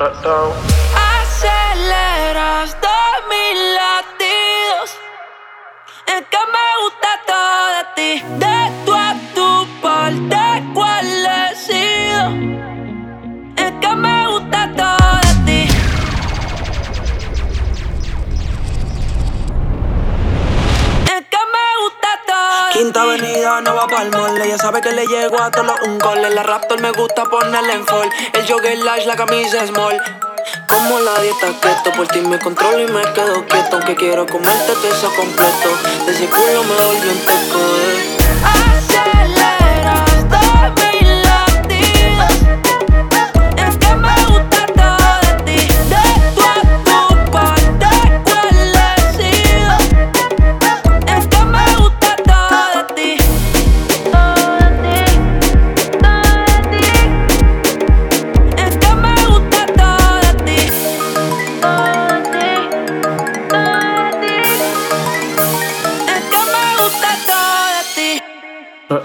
that down. I said, todo. ti. avenida, no va pa'l mall Ella sabe que le llego a todos un gol la Raptor me gusta ponerle en fall El jogger large, la camisa small Como la dieta keto Por ti me controlo y me quedo quieto Aunque quiero comerte eso completo De ese me volvió un teco eh.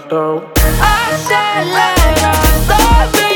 I said, let us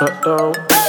Uh-oh.